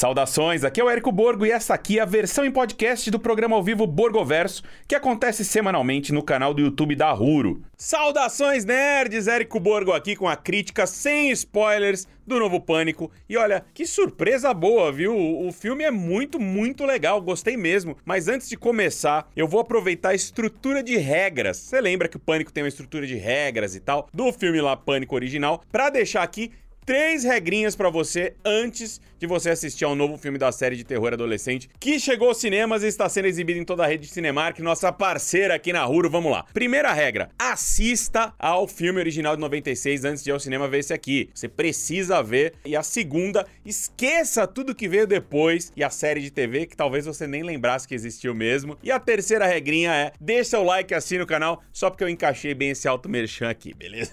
Saudações, aqui é o Érico Borgo e essa aqui é a versão em podcast do programa ao vivo Borgoverso, que acontece semanalmente no canal do YouTube da Ruro. Saudações nerds, Érico Borgo aqui com a crítica sem spoilers do novo Pânico. E olha, que surpresa boa, viu? O filme é muito, muito legal, gostei mesmo. Mas antes de começar, eu vou aproveitar a estrutura de regras. Você lembra que o Pânico tem uma estrutura de regras e tal, do filme lá Pânico original, para deixar aqui três regrinhas para você antes de você assistir ao novo filme da série de terror adolescente que chegou aos cinemas e está sendo exibido em toda a rede de Cinemark, nossa parceira aqui na Ruro. Vamos lá. Primeira regra: assista ao filme original de 96 antes de ir ao cinema ver esse aqui. Você precisa ver. E a segunda, esqueça tudo que veio depois e a série de TV que talvez você nem lembrasse que existiu mesmo. E a terceira regrinha é: deixa o like assina o canal só porque eu encaixei bem esse alto merchan aqui, beleza?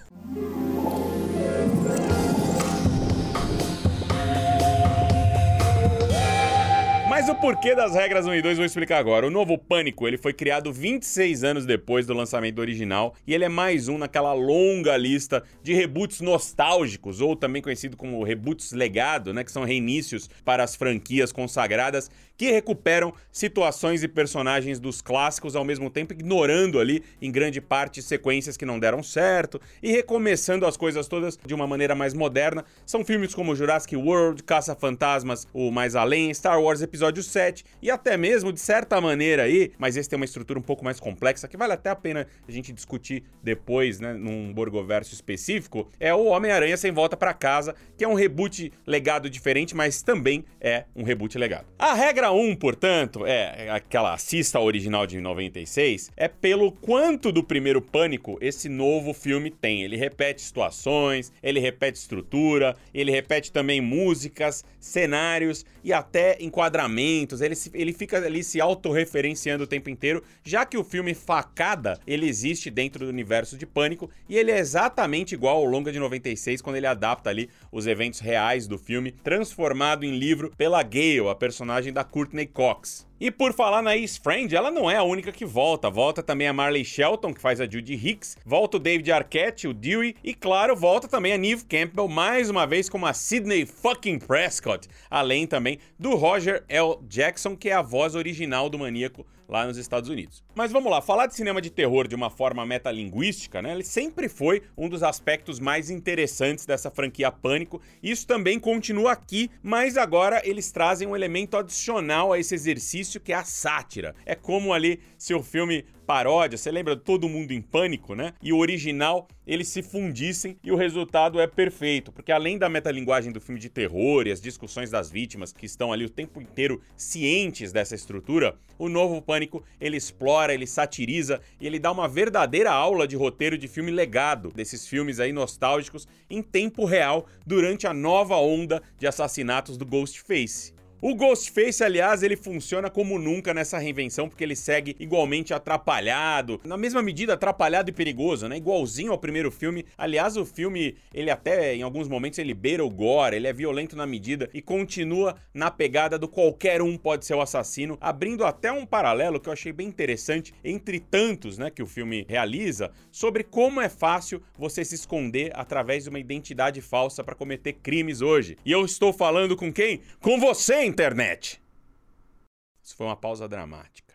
Mas o porquê das regras 1 e 2 vou explicar agora. O novo Pânico, ele foi criado 26 anos depois do lançamento original e ele é mais um naquela longa lista de reboots nostálgicos, ou também conhecido como reboots legado, né, que são reinícios para as franquias consagradas que recuperam situações e personagens dos clássicos ao mesmo tempo ignorando ali em grande parte sequências que não deram certo e recomeçando as coisas todas de uma maneira mais moderna. São filmes como Jurassic World, Caça-Fantasmas, O Mais Além, Star Wars Episódio episódio 7 e até mesmo, de certa maneira aí, mas esse tem uma estrutura um pouco mais complexa que vale até a pena a gente discutir depois, né, num Borgoverso específico, é o Homem-Aranha Sem Volta para Casa, que é um reboot legado diferente, mas também é um reboot legado. A regra 1, portanto, é aquela assista original de 96, é pelo quanto do primeiro Pânico esse novo filme tem. Ele repete situações, ele repete estrutura, ele repete também músicas, cenários e até enquadramentos ele, ele fica ali se autorreferenciando o tempo inteiro, já que o filme Facada, ele existe dentro do universo de Pânico e ele é exatamente igual ao Longa de 96, quando ele adapta ali os eventos reais do filme, transformado em livro pela Gale, a personagem da Courtney Cox. E por falar na East Friend, ela não é a única que volta. Volta também a Marley Shelton, que faz a Judy Hicks. Volta o David Arquette, o Dewey. E claro, volta também a Neve Campbell, mais uma vez como a Sidney fucking Prescott. Além também do Roger L. Jackson, que é a voz original do maníaco lá nos Estados Unidos. Mas vamos lá, falar de cinema de terror de uma forma metalinguística, né? Ele sempre foi um dos aspectos mais interessantes dessa franquia Pânico. Isso também continua aqui, mas agora eles trazem um elemento adicional a esse exercício que é a sátira. É como ali se o filme paródia, você lembra Todo Mundo em Pânico, né? E o original, eles se fundissem e o resultado é perfeito, porque além da metalinguagem do filme de terror e as discussões das vítimas que estão ali o tempo inteiro cientes dessa estrutura, o novo Pânico, ele explora, ele satiriza e ele dá uma verdadeira aula de roteiro de filme legado, desses filmes aí nostálgicos em tempo real durante a nova onda de assassinatos do Ghostface. O Ghostface, aliás, ele funciona como nunca nessa reinvenção, porque ele segue igualmente atrapalhado, na mesma medida atrapalhado e perigoso, né? Igualzinho ao primeiro filme. Aliás, o filme, ele até em alguns momentos ele beira o gore, ele é violento na medida e continua na pegada do qualquer um pode ser o assassino, abrindo até um paralelo que eu achei bem interessante entre tantos, né, que o filme realiza, sobre como é fácil você se esconder através de uma identidade falsa para cometer crimes hoje. E eu estou falando com quem? Com você, internet. Isso foi uma pausa dramática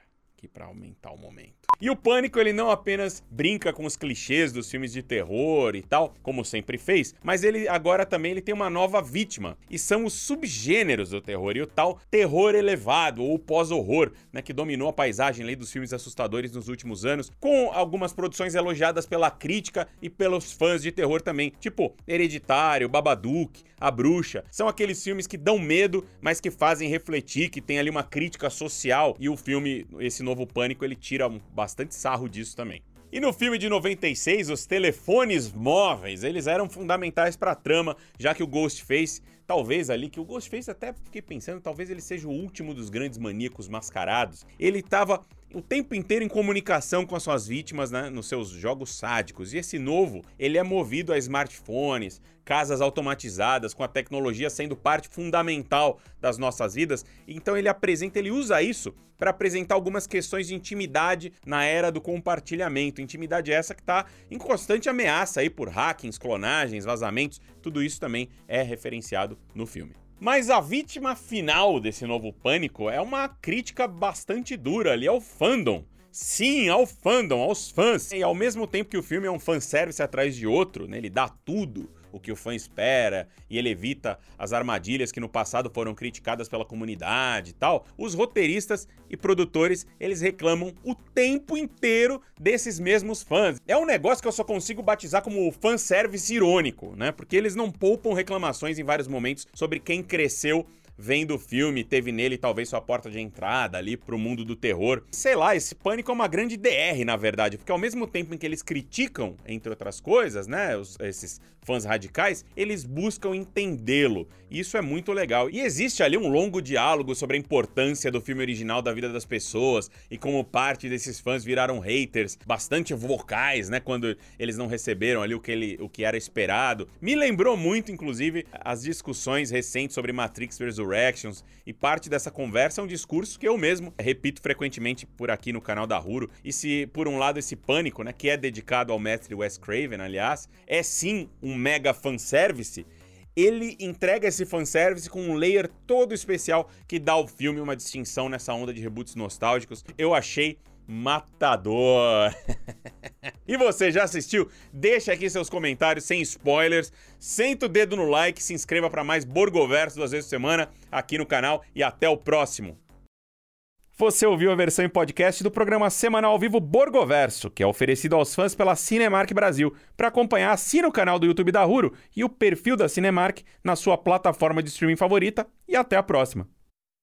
aqui para aumentar o momento. E o Pânico, ele não apenas brinca com os clichês dos filmes de terror e tal, como sempre fez, mas ele agora também ele tem uma nova vítima, e são os subgêneros do terror, e o tal terror elevado, ou pós-horror, né, que dominou a paisagem ali dos filmes assustadores nos últimos anos, com algumas produções elogiadas pela crítica e pelos fãs de terror também, tipo Hereditário, Babadook, A Bruxa, são aqueles filmes que dão medo, mas que fazem refletir, que tem ali uma crítica social, e o filme, esse novo Pânico, ele tira bastante bastante sarro disso também. E no filme de 96, os telefones móveis, eles eram fundamentais para a trama, já que o Ghostface, talvez ali, que o Ghostface até fiquei pensando, talvez ele seja o último dos grandes maníacos mascarados. Ele estava o tempo inteiro em comunicação com as suas vítimas né, nos seus jogos sádicos. E esse novo, ele é movido a smartphones, casas automatizadas, com a tecnologia sendo parte fundamental das nossas vidas. Então ele apresenta, ele usa isso para apresentar algumas questões de intimidade na era do compartilhamento. Intimidade essa que está em constante ameaça aí por hackings, clonagens, vazamentos. Tudo isso também é referenciado no filme. Mas a vítima final desse novo pânico é uma crítica bastante dura ali ao fandom. Sim, ao fandom, aos fãs. E ao mesmo tempo que o filme é um fanservice atrás de outro, né? Ele dá tudo o que o fã espera e ele evita as armadilhas que no passado foram criticadas pela comunidade e tal. Os roteiristas e produtores, eles reclamam o tempo inteiro desses mesmos fãs. É um negócio que eu só consigo batizar como fanservice irônico, né? Porque eles não poupam reclamações em vários momentos sobre quem cresceu vendo o filme, teve nele talvez sua porta de entrada ali pro mundo do terror. Sei lá, esse pânico é uma grande DR, na verdade, porque ao mesmo tempo em que eles criticam, entre outras coisas, né, os, esses fãs radicais, eles buscam entendê-lo. Isso é muito legal. E existe ali um longo diálogo sobre a importância do filme original da vida das pessoas e como parte desses fãs viraram haters bastante vocais, né, quando eles não receberam ali o que, ele, o que era esperado. Me lembrou muito, inclusive, as discussões recentes sobre Matrix Resurrections e parte dessa conversa é um discurso que eu mesmo repito frequentemente por aqui no canal da Huro. E se, por um lado, esse pânico, né, que é dedicado ao mestre Wes Craven, aliás, é sim um um mega fanservice, ele entrega esse fanservice com um layer todo especial que dá ao filme uma distinção nessa onda de reboots nostálgicos. Eu achei matador. e você já assistiu? Deixa aqui seus comentários sem spoilers. Senta o dedo no like, se inscreva para mais Borgoverso duas vezes por semana aqui no canal e até o próximo. Você ouviu a versão em podcast do programa semanal ao vivo Borgoverso, que é oferecido aos fãs pela Cinemark Brasil. Para acompanhar, assina o canal do YouTube da Ruro e o perfil da Cinemark na sua plataforma de streaming favorita. E até a próxima!